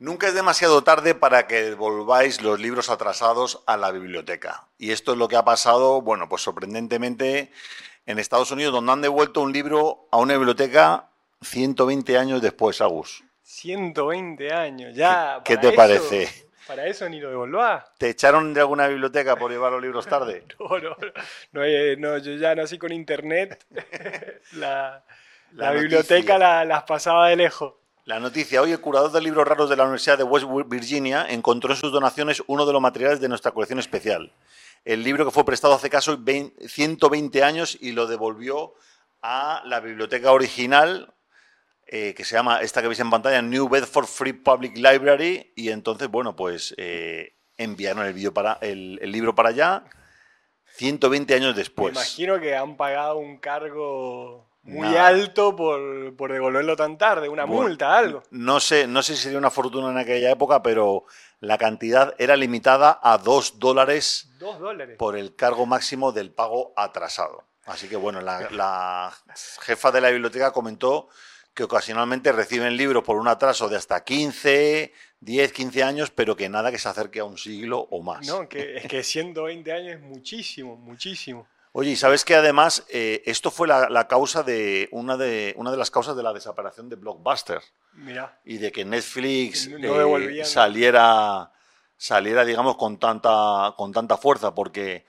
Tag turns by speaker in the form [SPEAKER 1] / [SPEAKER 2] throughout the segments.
[SPEAKER 1] Nunca es demasiado tarde para que devolváis los libros atrasados a la biblioteca. Y esto es lo que ha pasado, bueno, pues sorprendentemente en Estados Unidos, donde han devuelto un libro a una biblioteca 120 años después, Agus.
[SPEAKER 2] 120 años, ya.
[SPEAKER 1] ¿Qué te parece?
[SPEAKER 2] Para eso ni lo devolvás.
[SPEAKER 1] ¿Te echaron de alguna biblioteca por llevar los libros tarde?
[SPEAKER 2] no, no, no, eh, no, yo ya nací con internet. la, biblioteca las pasaba de lejos.
[SPEAKER 1] La noticia. Hoy el curador de libros raros de la Universidad de West Virginia encontró en sus donaciones uno de los materiales de nuestra colección especial. El libro que fue prestado hace caso 120 años y lo devolvió a la biblioteca original, eh, que se llama, esta que veis en pantalla, New Bedford Free Public Library. Y entonces, bueno, pues eh, enviaron el, el libro para allá 120 años después.
[SPEAKER 2] Me imagino que han pagado un cargo muy alto por, por, devolverlo tan tarde, una multa, algo.
[SPEAKER 1] No sé, no sé si sería una fortuna en aquella época, pero la cantidad era limitada a dos dólares,
[SPEAKER 2] dólares.
[SPEAKER 1] por el cargo máximo del pago atrasado. Así que bueno, la, la jefa de la biblioteca comentó que ocasionalmente reciben libros por un atraso de hasta 15, 10, 15 años, pero que nada que se acerque a un siglo o más.
[SPEAKER 2] No, que, es que 120 años es muchísimo, muchísimo.
[SPEAKER 1] Oye, y sabes que además eh, esto fue la, causa de una, de una de las causas de la desaparición de Blockbuster.
[SPEAKER 2] Mira.
[SPEAKER 1] Y de que Netflix eh, saliera, saliera, digamos, con tanta, con tanta fuerza, porque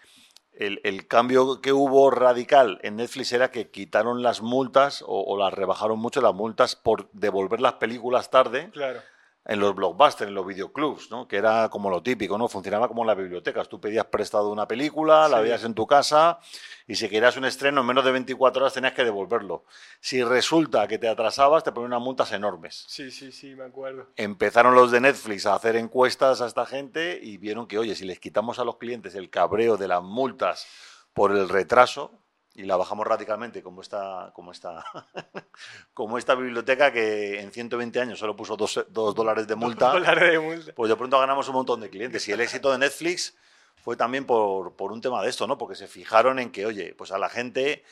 [SPEAKER 1] el, cambio que hubo radical en Netflix era que quitaron las multas o, o las rebajaron mucho las multas por devolver las películas tarde.
[SPEAKER 2] Claro
[SPEAKER 1] en los blockbusters, en los videoclubs, ¿no? que era como lo típico, ¿no? funcionaba como en las bibliotecas. Tú pedías prestado una película, la veías en tu casa y si querías un estreno en menos de 24 horas tenías que devolverlo. Si resulta que te atrasabas, te ponían unas multas enormes.
[SPEAKER 2] Sí, sí, sí, me acuerdo.
[SPEAKER 1] Empezaron los de Netflix a hacer encuestas a esta gente y vieron que, oye, si les quitamos a los clientes el cabreo de las multas por el retraso, y la bajamos radicalmente como esta, como esta, como esta biblioteca que en 120 años solo puso dos, dólares de multa,
[SPEAKER 2] de multa,
[SPEAKER 1] pues de pronto ganamos un montón de clientes. Y el éxito de Netflix fue también por, por un tema de esto, ¿no? Porque se fijaron en que, oye, pues a la gente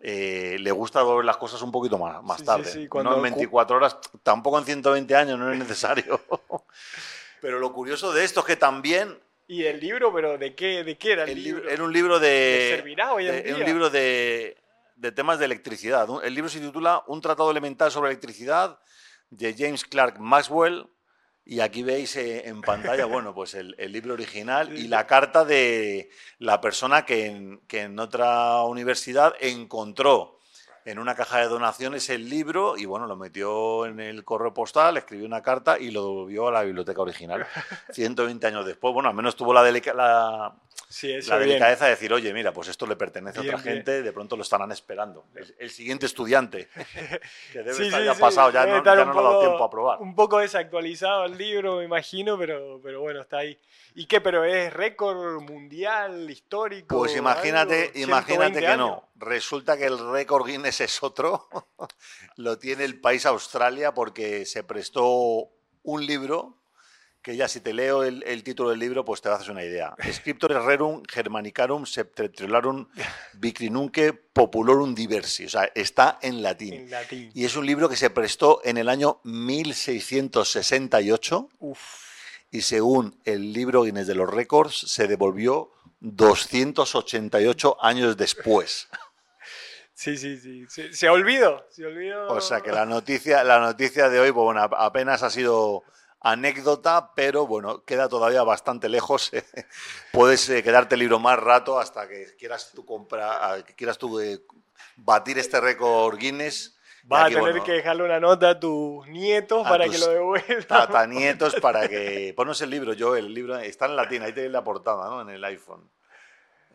[SPEAKER 1] eh, le gusta ver las cosas un poquito más, más tarde. no en 24 horas, tampoco en 120 años, no es necesario. Pero lo curioso de esto es que también
[SPEAKER 2] ¿Y el libro, pero de qué, de qué era el, libro?
[SPEAKER 1] Era un libro de.
[SPEAKER 2] servirá hoy en
[SPEAKER 1] un libro de, de, temas de electricidad. El libro se titula Un tratado elemental sobre electricidad de James Clark Maxwell. Y aquí veis eh, en pantalla, bueno, pues el, el, libro original y la carta de la persona que en, que en otra universidad encontró en una caja de donaciones el libro y bueno, lo metió en el correo postal, escribió una carta y lo devolvió a la biblioteca original 120 años después. Bueno, al menos tuvo la, la, la delicadeza de decir, oye, mira, pues esto le pertenece a otra gente, de pronto lo estarán esperando. El, siguiente estudiante, que debe estar ya pasado, ya, no, ya no ha dado tiempo a probar.
[SPEAKER 2] Un poco desactualizado el libro, me imagino, pero, pero bueno, está ahí. ¿Y qué? ¿Pero es récord mundial, histórico?
[SPEAKER 1] Pues imagínate, imagínate que no. Resulta que el récord Guinness es otro. Lo tiene el país Australia porque se prestó un libro que ya si te leo el, título del libro, pues te haces una idea. Scriptores rerum germanicarum septentrionalarum vicrinunque populorum diversi. O sea, está en latín.
[SPEAKER 2] en latín.
[SPEAKER 1] Y es un libro que se prestó en el año 1668.
[SPEAKER 2] Uf
[SPEAKER 1] y según el libro Guinness de los Récords, se devolvió 288 años después.
[SPEAKER 2] Sí, sí, sí. Se, olvidó, se olvidó.
[SPEAKER 1] O sea que la noticia, la noticia de hoy, pues bueno, apenas ha sido anécdota, pero bueno, queda todavía bastante lejos. Puedes eh, quedarte el libro más rato hasta que quieras tú comprar, que quieras tú eh, batir este récord Guinness
[SPEAKER 2] Vas a tener que dejarle una nota a tus nietos para que lo devuelvan.
[SPEAKER 1] Tatanietos para que. Ponos el libro, yo, el libro está en latín, ahí tenéis la portada, ¿no? En el iPhone.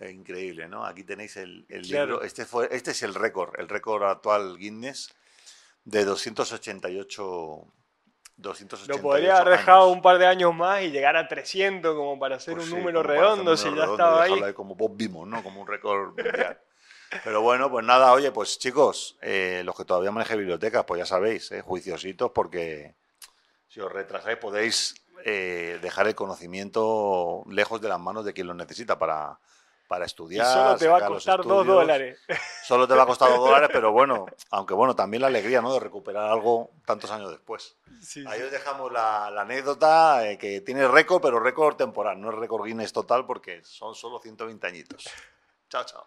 [SPEAKER 1] Increíble, ¿no? Aquí tenéis el, libro. Este, fue, este es el récord, el récord actual Guinness de 288. 288
[SPEAKER 2] Lo podría haber dejado un par de años más y llegar a 300 como para hacer pues un número redondo si ya estaba ahí.
[SPEAKER 1] Como vos vimos, ¿no? Como un récord mundial. Pero bueno, pues nada, oye, pues chicos, eh, los que todavía manejen bibliotecas, pues ya sabéis, eh, juiciositos, porque si os retrasáis podéis eh, dejar el conocimiento lejos de las manos de quien lo necesita para, para estudiar.
[SPEAKER 2] Y solo te va a costar dos dólares.
[SPEAKER 1] Solo te va a costar dos dólares, pero bueno, aunque bueno, también la alegría, ¿no? De recuperar algo tantos años después.
[SPEAKER 2] Sí,
[SPEAKER 1] Ahí
[SPEAKER 2] sí.
[SPEAKER 1] os dejamos la, la anécdota eh, que tiene récord, pero récord temporal, no es récord Guinness total porque son solo 120 añitos. Chao, chao.